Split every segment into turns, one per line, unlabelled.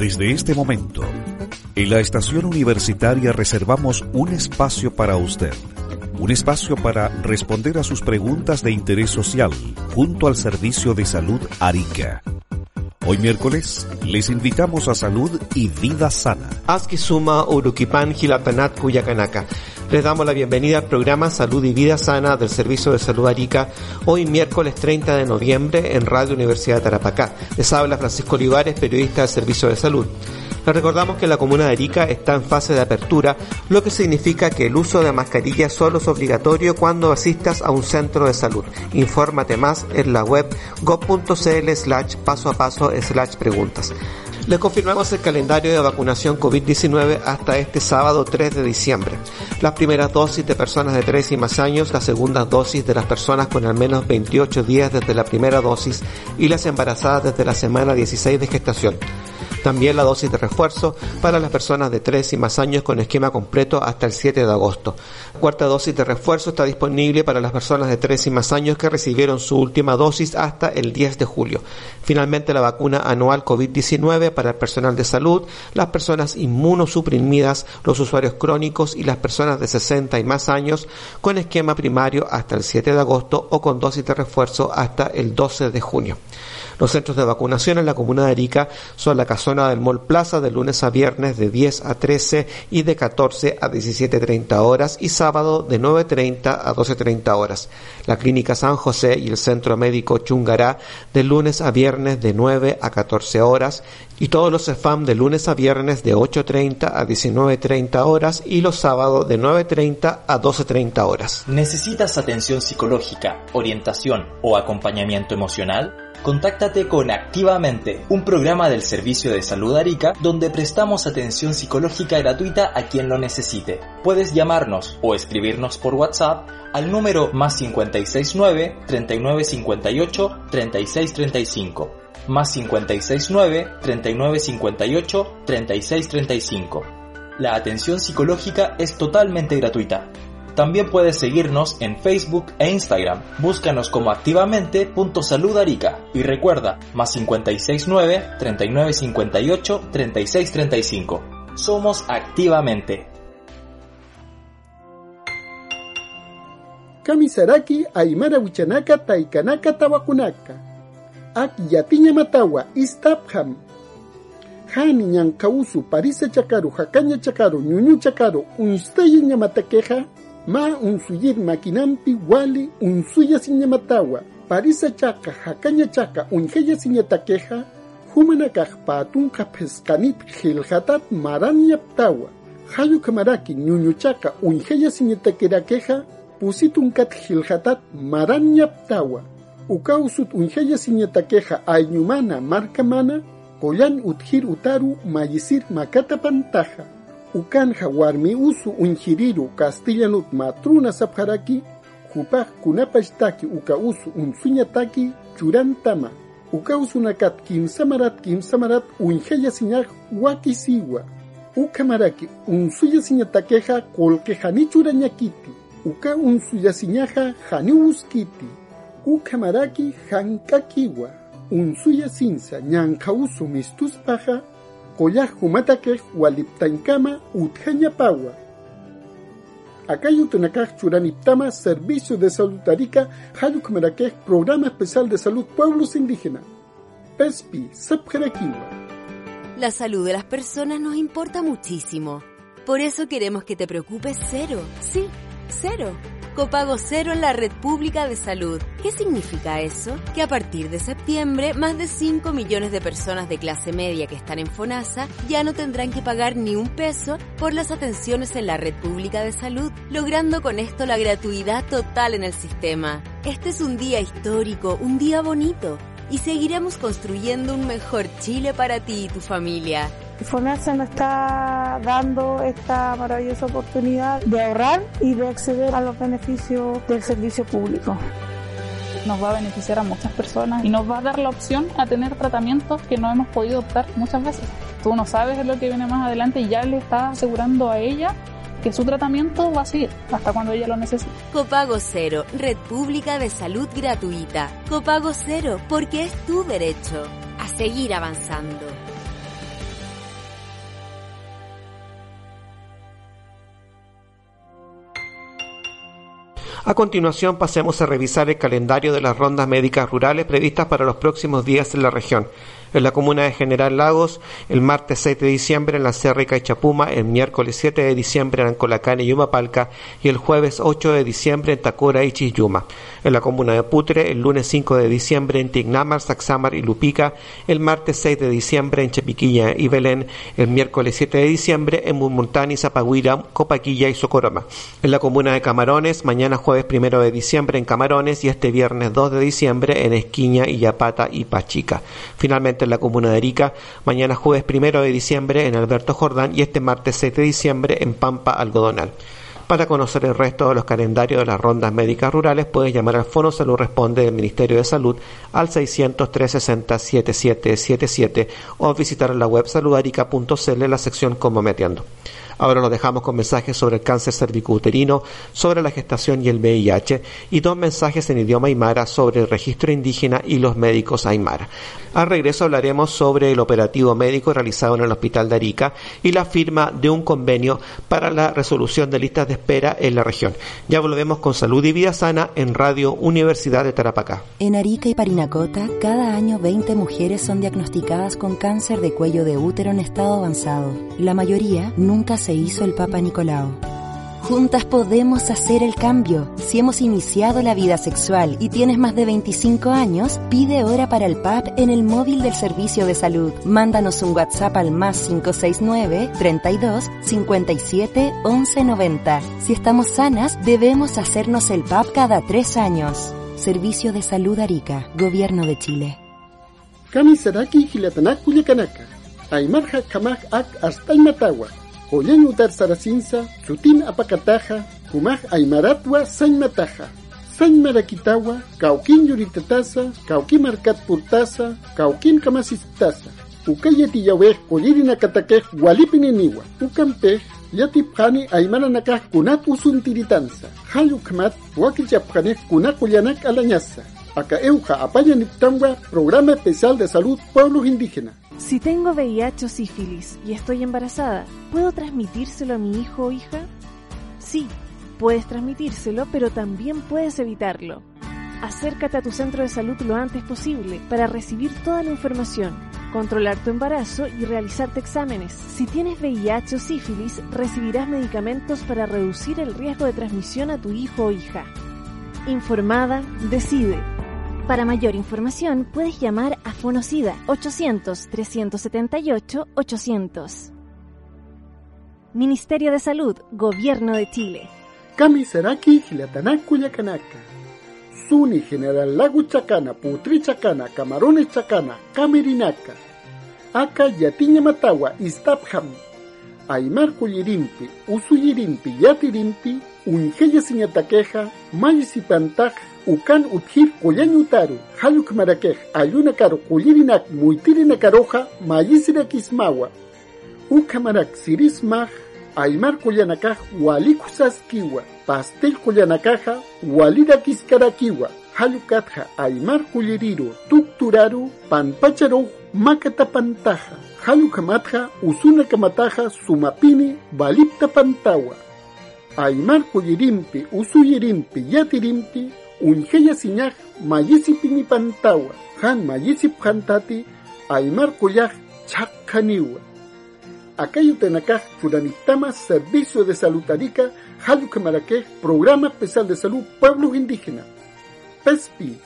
Desde este momento, en la estación universitaria reservamos un espacio para usted. Un espacio para responder a sus preguntas de interés social junto al Servicio de Salud Arica. Hoy miércoles les invitamos a Salud y Vida Sana.
Aski Suma Urukipan Kuyakanaka. Les damos la bienvenida al programa Salud y Vida Sana del Servicio de Salud Arica, hoy miércoles 30 de noviembre en Radio Universidad de Tarapacá. Les habla Francisco Olivares, periodista del Servicio de Salud. Les recordamos que la comuna de Arica está en fase de apertura, lo que significa que el uso de mascarilla solo es obligatorio cuando asistas a un centro de salud. Infórmate más en la web go.cl slash paso a paso slash preguntas. Le confirmamos el calendario de vacunación COVID-19 hasta este sábado 3 de diciembre. Las primeras dosis de personas de 3 y más años, las segundas dosis de las personas con al menos 28 días desde la primera dosis y las embarazadas desde la semana 16 de gestación. También la dosis de refuerzo para las personas de 3 y más años con esquema completo hasta el 7 de agosto. La cuarta dosis de refuerzo está disponible para las personas de 3 y más años que recibieron su última dosis hasta el 10 de julio. Finalmente, la vacuna anual COVID-19 para el personal de salud, las personas inmunosuprimidas, los usuarios crónicos y las personas de 60 y más años con esquema primario hasta el 7 de agosto o con dosis de refuerzo hasta el 12 de junio. Los centros de vacunación en la comuna de Arica son la casona del Mall Plaza de lunes a viernes de 10 a 13 y de 14 a 17.30 horas y sábado de 9.30 a 12.30 horas. La clínica San José y el centro médico Chungará de lunes a viernes de 9 a 14 horas y todos los CEFAM de lunes a viernes de 8.30 a 19.30 horas y los sábados de 9.30 a 12.30 horas.
¿Necesitas atención psicológica, orientación o acompañamiento emocional? Contáctate con Activamente, un programa del Servicio de Salud Arica donde prestamos atención psicológica gratuita a quien lo necesite. Puedes llamarnos o escribirnos por WhatsApp al número más 569 3958 3635 más 569 3958 3635. La atención psicológica es totalmente gratuita. También puedes seguirnos en Facebook e Instagram. Búscanos como activamente.saludarica y recuerda, más 569 3958 3635. Somos Activamente.
Kamisaraki Aymara Wichanaka Taikanaka Tawakunaka. Ak Yatiña Matawa Istapham. Hani Ñankausu Parisa Chakaru Hakaña Chakaru Ñuñu Chakaru Unstayi Ñamatakeja Ma unsuyir makinampi wali unsuya siñamatawa. Parisa chaka hakaña chaka unjeya siñatakeja. Humanakaj patunka peskanit gilhatat maranyaptawa. Hayu kamaraki ñuñu chaka unjeya siñatakerakeja. Pusitunkat gilhatat maranyaptawa. Ukausut unjeya siñatakeja ayñumana markamana. Koyan uthir utaru mayisir makata pantaja. ukanja warmi usu unjiriru castellanut matruna sapjaraki jupaj kunapashtaki uka usu unsuñataki churantama uka usunakat kimsamarat kimsamarat unjaya siñaj wakisiwa uka maraki unsuya siñatakeja kolkejani churañakiti uka unsuya siñaja jani uskiti uka maraki jankakiwa unsuya sinsa ñanja usu mistuspaja Koyaj humatakej waliptankama utjeña pawa. Acayutunacaj churaniptama Servicio de Salud Arica, Hayukmerakej Programa Especial de Salud Pueblos Indígenas. PESPI, Sepjerakiwa.
La salud de las personas nos importa muchísimo. Por eso queremos que te preocupes cero. Sí, cero. Copago cero en la red pública de salud. ¿Qué significa eso? Que a partir de septiembre, más de 5 millones de personas de clase media que están en FONASA ya no tendrán que pagar ni un peso por las atenciones en la red pública de salud, logrando con esto la gratuidad total en el sistema. Este es un día histórico, un día bonito y seguiremos construyendo un mejor Chile para ti y tu familia.
FONASA nos está dando esta maravillosa oportunidad de ahorrar y de acceder a los beneficios del servicio público
nos va a beneficiar a muchas personas y nos va a dar la opción a tener tratamientos que no hemos podido optar muchas veces. Tú no sabes lo que viene más adelante y ya le estás asegurando a ella que su tratamiento va a seguir hasta cuando ella lo necesite.
Copago Cero, Red Pública de Salud Gratuita. Copago Cero, porque es tu derecho a seguir avanzando.
A continuación pasemos a revisar el calendario de las rondas médicas rurales previstas para los próximos días en la región en la comuna de General Lagos, el martes 6 de diciembre en la Sierra y Chapuma, el miércoles 7 de diciembre en Ancolacán y Yumapalca y el jueves 8 de diciembre en Tacura y Chiyuma. En la comuna de Putre, el lunes 5 de diciembre en Tignamar, Saxamar y Lupica, el martes 6 de diciembre en Chepiquilla y Belén, el miércoles 7 de diciembre en Mumuntani, Zapaguira, Copaquilla y Socoroma. En la comuna de Camarones, mañana jueves 1 de diciembre en Camarones y este viernes 2 de diciembre en Esquiña, Illapata y Pachica. Finalmente en la comuna de Arica, mañana jueves primero de diciembre en Alberto Jordán y este martes 7 de diciembre en Pampa Algodonal. Para conocer el resto de los calendarios de las rondas médicas rurales, puedes llamar al Fono Salud Responde del Ministerio de Salud al 600-360-7777 o visitar la web saludarica.cl en la sección Como Meteando. Ahora lo dejamos con mensajes sobre el cáncer cervicouterino, sobre la gestación y el VIH y dos mensajes en idioma aymara sobre el registro indígena y los médicos aymara. Al regreso hablaremos sobre el operativo médico realizado en el Hospital de Arica y la firma de un convenio para la resolución de listas de espera en la región. Ya volvemos con Salud y Vida Sana en Radio Universidad de Tarapacá.
En Arica y Parinacota, cada año 20 mujeres son diagnosticadas con cáncer de cuello de útero en estado avanzado. La mayoría nunca se hizo el Papa Nicolau. Juntas podemos hacer el cambio. Si hemos iniciado la vida sexual y tienes más de 25 años, pide hora para el PAP en el móvil del Servicio de Salud. Mándanos un WhatsApp al más 569 32 57 11 90. Si estamos sanas, debemos hacernos el PAP cada tres años. Servicio de Salud Arica, Gobierno de Chile.
Kamisaraki Aymarja Kamak Ak hasta Oyen utar sarasinsa, sutin apakataja, kumaj aymaratwa sañmataja. Sañmarakitawa, kaukin yuritatasa, kaukin markat purtasa, kaukin kamasistasa. Ukayeti yaweh kolirina katakej walipininiwa. Ukampej yatipjani aymaranakaj kunat usuntiritansa. Hayukmat wakichapjanej kunakuyanak alañasa. Acá Euja Apaya Programa Especial de Salud Pueblos Indígenas.
Si tengo VIH o sífilis y estoy embarazada, ¿puedo transmitírselo a mi hijo o hija? Sí, puedes transmitírselo, pero también puedes evitarlo. Acércate a tu centro de salud lo antes posible para recibir toda la información, controlar tu embarazo y realizarte exámenes. Si tienes VIH o sífilis, recibirás medicamentos para reducir el riesgo de transmisión a tu hijo o hija. Informada, decide. Para mayor información puedes llamar a Fonocida 800-378-800. Ministerio de Salud, Gobierno de Chile.
Kami Seraki Yakanaka. Suni General Lagu Chacana, Putri Chacana, Camarones Chacana, Camerinaca. Aka Yatiña Matawa, Istapham. Aymar Kuyirimpi, Usuyirimpi, Yatirimpi, Unjeya Siñataqueja, Mayisipantaj, ukan uthir utaru, hayuk marakej ayuna karo kullirinak muitirina karoja mayisira kismawa ukamarak sirismaj aymar kullanakaj walikusaskiwa pastel kullanakaja walira kiskarakiwa hayukatja aymar kulliriru tukturaru panpacharu makatapantaja hayukamatja usuna kamataja sumapini balipta pantawa aymar kullirimpi usuyirimpi yatirimpi siñaj mayisip pantawa, han mayisip hantati aymar kuyaj chakkaniwa. Akayu tenakaj churanitama Servicio de Salud Arica, Hayu Programa Especial de Salud Pueblos Indígenas. PESPI.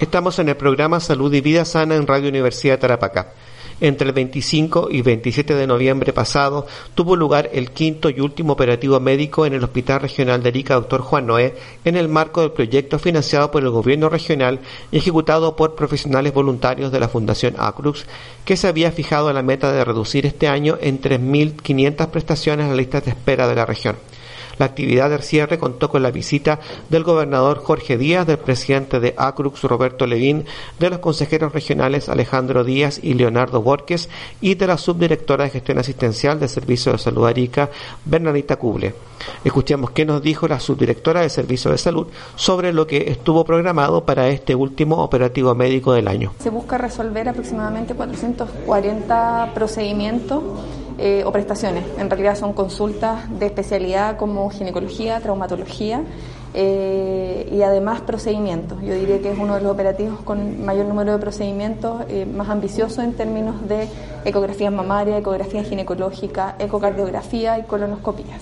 Estamos en el programa Salud y Vida Sana en Radio Universidad de Tarapacá. Entre el 25 y 27 de noviembre pasado tuvo lugar el quinto y último operativo médico en el Hospital Regional de Arica Dr. Juan Noé en el marco del proyecto financiado por el gobierno regional y ejecutado por profesionales voluntarios de la Fundación Acrux, que se había fijado la meta de reducir este año en 3.500 prestaciones a la lista de espera de la región. La actividad del cierre contó con la visita del gobernador Jorge Díaz, del presidente de ACRUX Roberto Levín, de los consejeros regionales Alejandro Díaz y Leonardo Borges y de la subdirectora de gestión asistencial del Servicio de Salud Arica, Bernadita Cuble. Escuchemos qué nos dijo la subdirectora del Servicio de Salud sobre lo que estuvo programado para este último operativo médico del año.
Se busca resolver aproximadamente 440 procedimientos eh, o prestaciones. En realidad son consultas de especialidad como ginecología, traumatología eh, y además procedimientos. Yo diría que es uno de los operativos con mayor número de procedimientos, eh, más ambicioso en términos de ecografía mamaria, ecografía ginecológica, ecocardiografía y colonoscopías.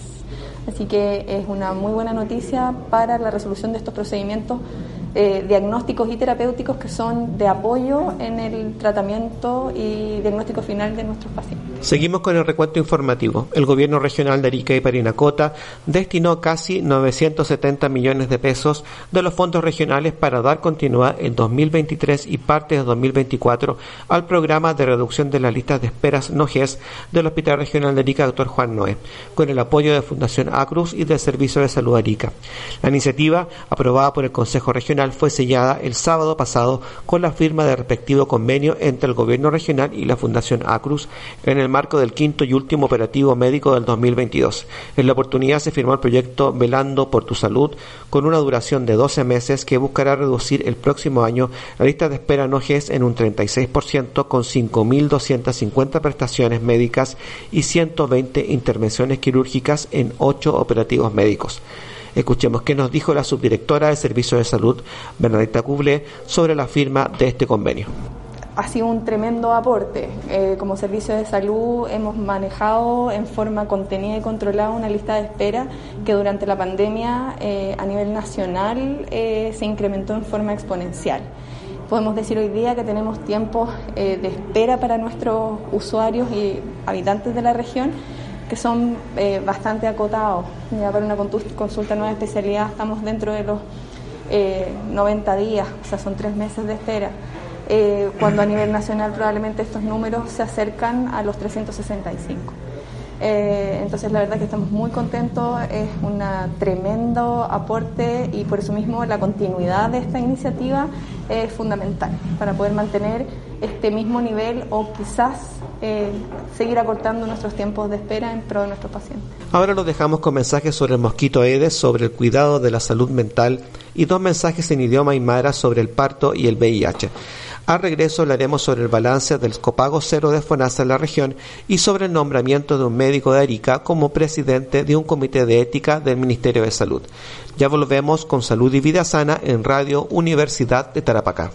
Así que es una muy buena noticia para la resolución de estos procedimientos diagnósticos y terapéuticos que son de apoyo en el tratamiento y diagnóstico final de nuestros pacientes.
Seguimos con el recuento informativo. El gobierno regional de Arica y Parinacota destinó casi 970 millones de pesos de los fondos regionales para dar continuidad en 2023 y parte de 2024 al programa de reducción de las listas de esperas NOGES del Hospital Regional de Arica, Dr. Juan Noé, con el apoyo de Fundación Acruz y del Servicio de Salud Arica. La iniciativa, aprobada por el Consejo Regional, fue sellada el sábado pasado con la firma del respectivo convenio entre el Gobierno regional y la Fundación Acruz en el marco del quinto y último operativo médico del 2022. En la oportunidad se firmó el proyecto Velando por tu Salud con una duración de 12 meses que buscará reducir el próximo año la lista de espera no GES en un 36% con 5.250 prestaciones médicas y 120 intervenciones quirúrgicas en 8 operativos médicos. Escuchemos qué nos dijo la subdirectora de Servicio de Salud, Bernadetta Cublé, sobre la firma de este convenio
ha sido un tremendo aporte. Eh, como servicio de salud hemos manejado en forma contenida y controlada una lista de espera que durante la pandemia eh, a nivel nacional eh, se incrementó en forma exponencial. Podemos decir hoy día que tenemos tiempos de espera para nuestros usuarios y habitantes de la región que son bastante acotados. Ya para una consulta nueva especialidad estamos dentro de los 90 eh, días, o sea, son tres meses de espera. Eh, cuando a nivel nacional probablemente estos números se acercan a los 365. entonces la verdad que estamos muy contentos, es un tremendo aporte y por eso mismo la continuidad de esta iniciativa es fundamental para poder mantener este mismo nivel o quizás eh, seguir acortando nuestros tiempos de espera en pro de nuestros pacientes.
Ahora los dejamos con mensajes sobre el mosquito Aedes, sobre el cuidado de la salud mental y dos mensajes en idioma aymara sobre el parto y el VIH. Al regreso hablaremos sobre el balance del copago cero de FONASA en la región y sobre el nombramiento de un médico de Arica como presidente de un comité de ética del Ministerio de Salud. Ya volvemos con Salud y Vida Sana en Radio Universidad de Tarapacá.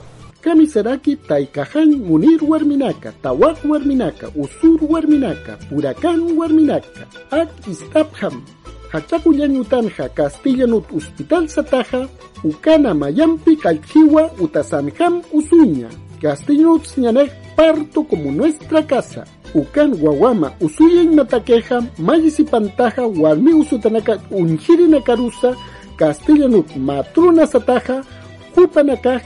Hachakuyan Utanja, Castellanut Hospital Sataja, Ukana Mayampi Kalchiwa Utasanjam Usuña, Castellanut Siñanej Parto como nuestra casa. Ukan Guaguama Usuyen Mataqueja, Mayisipantaja, Walmi Usutanaka Unjiri Nakarusa, Castellanut Matruna Sataja, Kupanaka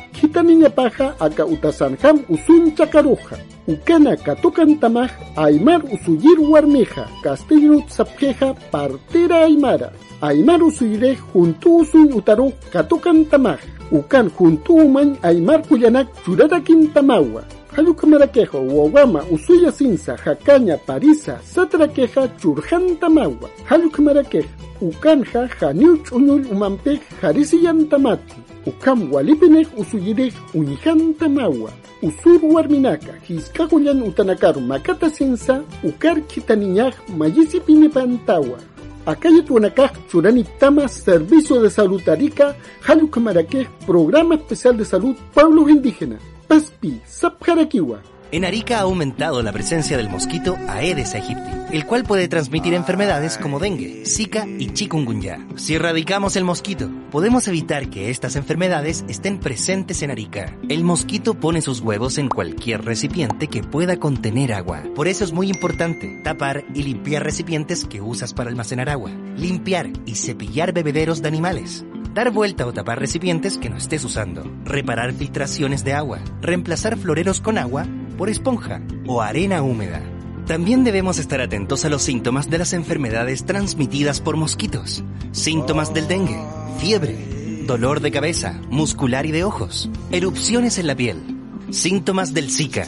paja aka utasanjam usun chakaruja. Ukana katukan tamaj aymar usuyir warmeja. Castillo sapjeja partera aymara. Aymar usuyire juntu usun utaru katukan tamaj. Ukan juntu uman aymar kuyanak churarakin tamawa. Hayukamaraquejo, Uogama, Usuya Sinsa, Jacaña, Parisa, Satraqueja, Churjan Tamawa, Hayukamaraqueja, Ukanja, Janiuch Uñul Umampej, Jarisiyan Tamati, Ukam Walipinej Usuyirej, Unijan Tamawa, Usur Warminaka, Hiskakuyan Utanakaru, Makata Sinsa, Ukar Kitaniñaj, Mayisipine Pantawa. Acayatuanacaj, Churani Tama, Servicio de Salud Arica, Hayukamaraquej, Programa Especial de Salud Pueblos Indígenas. Paspi, Sapjarakiwa,
En Arica ha aumentado la presencia del mosquito Aedes aegypti, el cual puede transmitir enfermedades como dengue, zika y chikungunya. Si erradicamos el mosquito, podemos evitar que estas enfermedades estén presentes en Arica. El mosquito pone sus huevos en cualquier recipiente que pueda contener agua. Por eso es muy importante tapar y limpiar recipientes que usas para almacenar agua, limpiar y cepillar bebederos de animales dar vuelta o tapar recipientes que no estés usando, reparar filtraciones de agua, reemplazar floreros con agua por esponja o arena húmeda. También debemos estar atentos a los síntomas de las enfermedades transmitidas por mosquitos. Síntomas del dengue, fiebre, dolor de cabeza, muscular y de ojos, erupciones en la piel. Síntomas del Zika,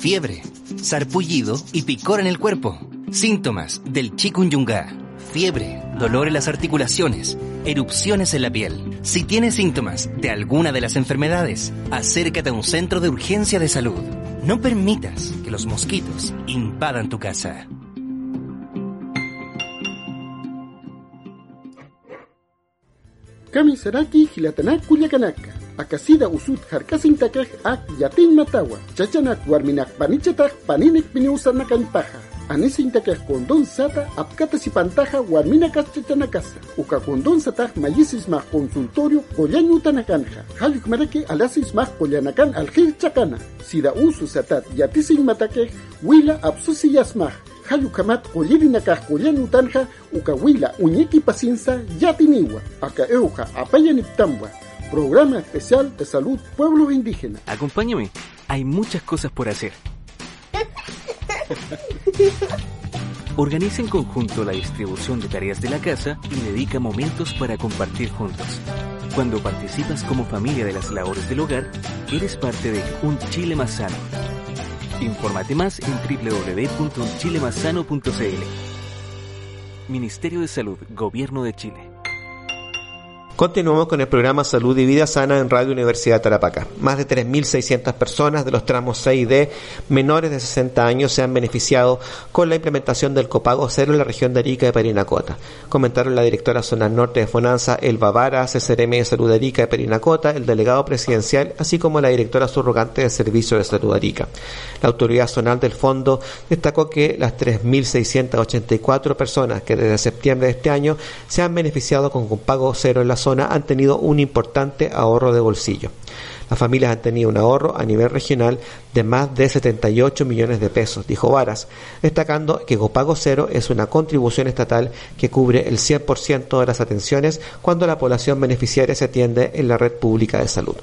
fiebre, sarpullido y picor en el cuerpo. Síntomas del chikungunya, fiebre, dolor en las articulaciones, erupciones en la piel. Si tienes síntomas de alguna de las enfermedades, acércate a un centro de urgencia de salud. No permitas que los mosquitos invadan tu casa.
Kamisaraki Hilatanak Kuyakanaka. Akasida usut harkasintakaj ak yatin matawa. Chachanak warminak panichatak paninik piniusanakan paja. Anisintakaj kondon sata apkata si pantaja warmina chachanakasa. Uka kondon sataj mayisis mah consultorio kollañu tanakanja. Hayuk marake alasis mah kollanakan aljil chakana. Sida usu satat yatisin matakej wila hayukamat kollirinakaj kollanu tanja uka wila uñeki pacinsa yatiniwa. Aka euja apayaniptambua. Programa Especial de Salud Pueblos Indígenas.
Acompáñame, hay muchas cosas por hacer. Organiza en conjunto la distribución de tareas de la casa y dedica momentos para compartir juntos. Cuando participas como familia de las labores del hogar, eres parte de Un Chile Más Sano. Infórmate más en www.unchilemasano.cl. Ministerio de Salud, Gobierno de Chile.
Continuamos con el programa Salud y Vida Sana en Radio Universidad Tarapacá. Más de 3.600 personas de los tramos C y D menores de 60 años se han beneficiado con la implementación del copago cero en la región de Arica y Perinacota. Comentaron la directora zonal norte de Fonanza, Elba Vara, CCRM de Salud de Arica y Perinacota, el delegado presidencial, así como la directora subrogante del Servicio de Salud de Arica. La autoridad zonal del fondo destacó que las 3.684 personas que desde septiembre de este año se han beneficiado con copago cero en la zona han tenido un importante ahorro de bolsillo. Las familias han tenido un ahorro a nivel regional de más de 78 millones de pesos, dijo Varas, destacando que Copago Cero es una contribución estatal que cubre el 100% de las atenciones cuando la población beneficiaria se atiende en la red pública de salud.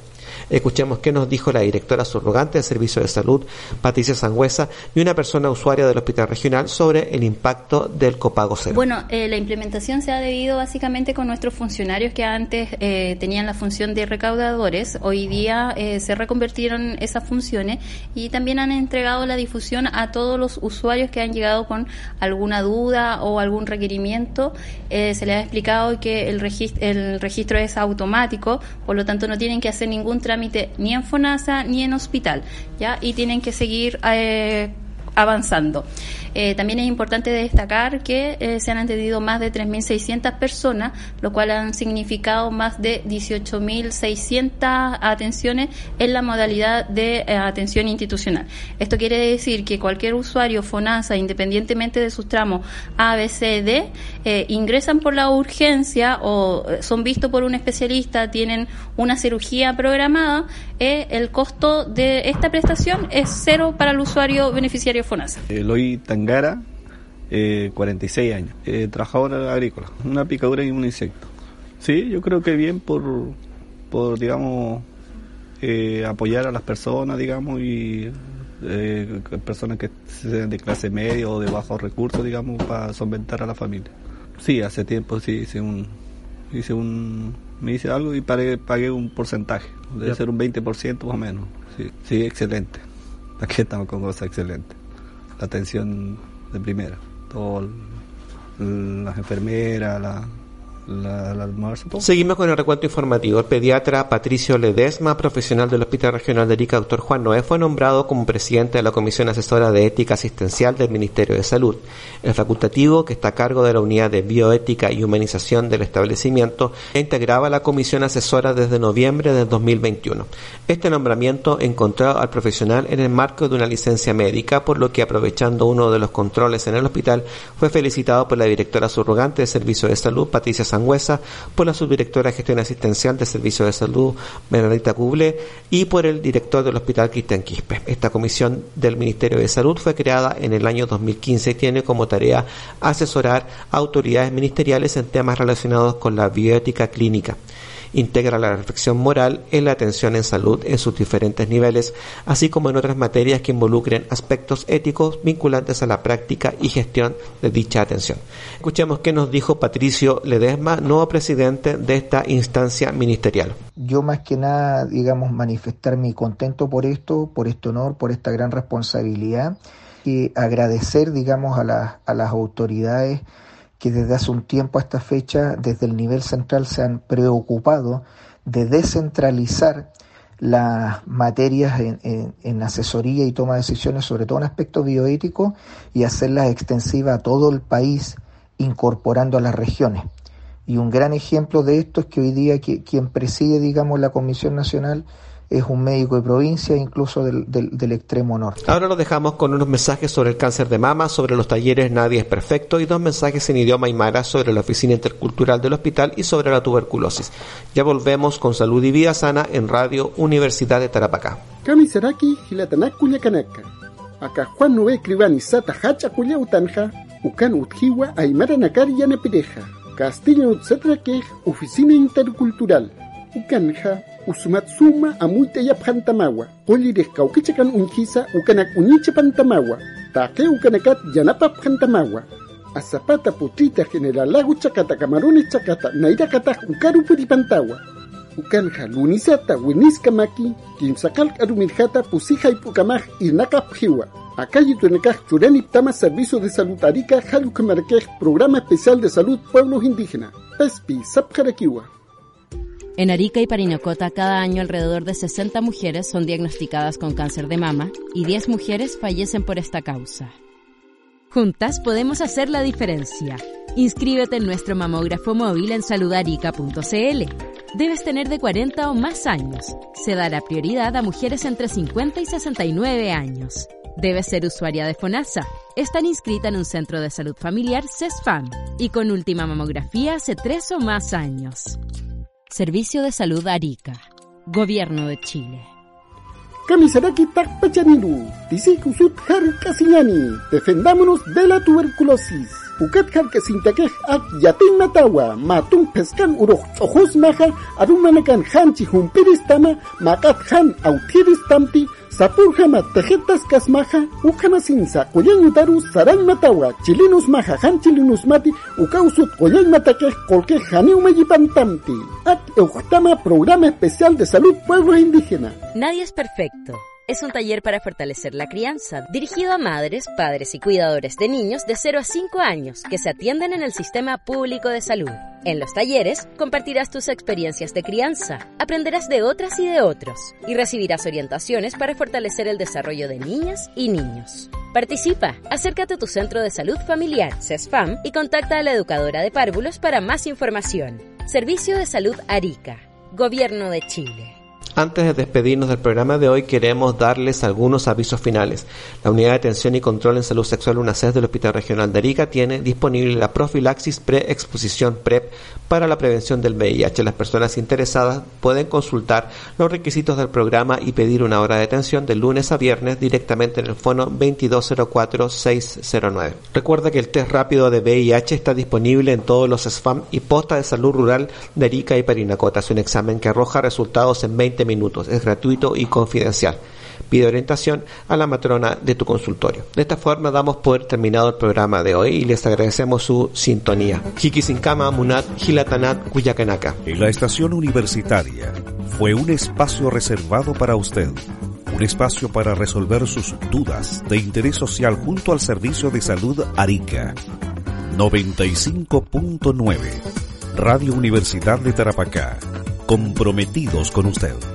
Escuchemos qué nos dijo la directora subrogante del Servicio de Salud, Patricia Sangüesa, y una persona usuaria del Hospital Regional sobre el impacto del copago cero.
Bueno, eh, la implementación se ha debido básicamente con nuestros funcionarios que antes eh, tenían la función de recaudadores. Hoy día eh, se reconvertieron esas funciones y también han entregado la difusión a todos los usuarios que han llegado con alguna duda o algún requerimiento. se les ha explicado que el registro, el registro es automático, por lo tanto no tienen que hacer ningún trámite ni en FONASA ni en hospital, ¿ya? Y tienen que seguir eh, avanzando. Eh, también es importante destacar que eh, se han atendido más de 3.600 personas, lo cual han significado más de 18.600 atenciones en la modalidad de eh, atención institucional. Esto quiere decir que cualquier usuario FONASA, independientemente de sus tramos A, B, C, D, ingresan por la urgencia o son vistos por un especialista, tienen una cirugía programada, el costo de esta prestación es cero para el usuario beneficiario FONASA.
Eloy Tangara, eh, 46 años, eh, trabajadora agrícola, una picadura y un insecto. Sí, yo creo que bien por, por digamos, eh, apoyar a las personas, digamos, y eh, personas que sean de clase media o de bajos recursos, digamos, para solventar a la familia. Sí, hace tiempo sí hice un, hice un, me hice algo y pagué, pagué un porcentaje, debe ser un 20% más o menos. Sí, sí, excelente. Aquí estamos con cosas excelentes la atención de primera. Todo, las enfermeras,
Seguimos con el recuento informativo. El pediatra Patricio Ledesma, profesional del Hospital Regional de Arica, doctor Juan Noé, fue nombrado como presidente de la Comisión Asesora de Ética Asistencial del Ministerio de Salud. El facultativo, que está a cargo de la unidad de bioética y humanización del establecimiento, integraba la comisión asesora desde noviembre de 2021. Este nombramiento encontró al profesional en el marco de una licencia médica, por lo que aprovechando uno de los controles en el hospital, fue felicitado por la directora subrogante de Servicio de Salud, Patricia Sangüesa, por la subdirectora de gestión asistencial de Servicio de Salud, Bernadita Cuble, y por el director del Hospital Cristian Quispe. Esta comisión del Ministerio de Salud fue creada en el año 2015 y tiene como tarea asesorar a autoridades ministeriales en temas relacionados con la bioética clínica integra la reflexión moral en la atención en salud en sus diferentes niveles, así como en otras materias que involucren aspectos éticos vinculantes a la práctica y gestión de dicha atención. Escuchemos qué nos dijo Patricio Ledesma, nuevo presidente de esta instancia ministerial.
Yo más que nada, digamos, manifestar mi contento por esto, por este honor, por esta gran responsabilidad y agradecer, digamos, a, a las autoridades que desde hace un tiempo a esta fecha, desde el nivel central, se han preocupado de descentralizar las materias en, asesoría y toma de decisiones, sobre todo en aspectos bioéticos, y hacerlas extensivas a todo el país, incorporando a las regiones. Y un gran ejemplo de esto es que hoy día quien preside, digamos, la Comisión Nacional es un médico de provincia, incluso del, del, extremo norte.
Ahora lo dejamos con unos mensajes sobre el cáncer de mama, sobre los talleres Nadie es Perfecto y dos mensajes en idioma aymara sobre la oficina intercultural del hospital y sobre la tuberculosis. Ya volvemos con Salud y Vida Sana en Radio Universidad de Tarapacá.
Kamisaraki kanaka. Acá Juan Nube Cribani Sata Hacha Utanja, Ucan Utjiwa Aymara Nakari Yanapireja. Castillo Utsatraque, Oficina Intercultural. Ucanja usumatsuma amuita yapjantamawa qulliris kawkichakan unjisa ukanak unicha pantamawa take ukanakat yanapapjantamawa azapata putrita generalago chakata camarones chakata nairakataj ukaru puripantawa ukanja lunisata winiska maki kimsakal arumirjata pusija ipukamaj irnakapjiwa Acá tuenekaj churani tama servicio de salud arica jalukamarquej programa especial de salud pueblos indígenas pespi sapjarakiwa
en Arica y Parinacota cada año alrededor de 60 mujeres son diagnosticadas con cáncer de mama y 10 mujeres fallecen por esta causa. Juntas podemos hacer la diferencia. Inscríbete en nuestro mamógrafo móvil en saludarica.cl. Debes tener de 40 o más años. Se dará prioridad a mujeres entre 50 y 69 años. Debes ser usuaria de FONASA. Están inscrita en un centro de salud familiar CESFAM y con última mamografía hace 3 o más años. Servicio de Salud Arica. Gobierno de Chile.
Defendámonos de la tuberculosis. Ukat Harkasintakej ak yatin matawa, matun peskan uruj ojos maja, arumanakan hanchi humpiristama, makat han autiris tamti, Sapurjama tejetas kasmaja, ujama sinsa, koyan utaru, saran matawa, chilinus maja, han chilinus mati, ukausut koyan matake, colque janiu mejipantamti. At eujtama programa especial de salud pueblo indígena.
Nadie es perfecto. Es un taller para fortalecer la crianza, dirigido a madres, padres y cuidadores de niños de 0 a 5 años que se atienden en el sistema público de salud. En los talleres compartirás tus experiencias de crianza, aprenderás de otras y de otros y recibirás orientaciones para fortalecer el desarrollo de niñas y niños. Participa, acércate a tu centro de salud familiar, CESFAM, y contacta a la educadora de párvulos para más información. Servicio de Salud Arica, Gobierno de Chile.
Antes de despedirnos del programa de hoy, queremos darles algunos avisos finales. La Unidad de Atención y Control en Salud Sexual UNACES del Hospital Regional de Arica tiene disponible la profilaxis pre-exposición PrEP para la prevención del VIH. Las personas interesadas pueden consultar los requisitos del programa y pedir una hora de atención de lunes a viernes directamente en el fono 2204-609. Recuerda que el test rápido de VIH está disponible en todos los SFAM y postas de salud rural de Arica y Parinacota. Es un examen que arroja resultados en 20 minutos. Es gratuito y confidencial. Pide orientación a la matrona de tu consultorio. De esta forma damos por terminado el programa de hoy y les agradecemos su sintonía. Hikisinkama Munat Hilatanat Kuyakanaka.
En la estación universitaria fue un espacio reservado para usted. Un espacio para resolver sus dudas de interés social junto al Servicio de Salud Arica. 95.9 Radio Universidad de Tarapacá, comprometidos con usted.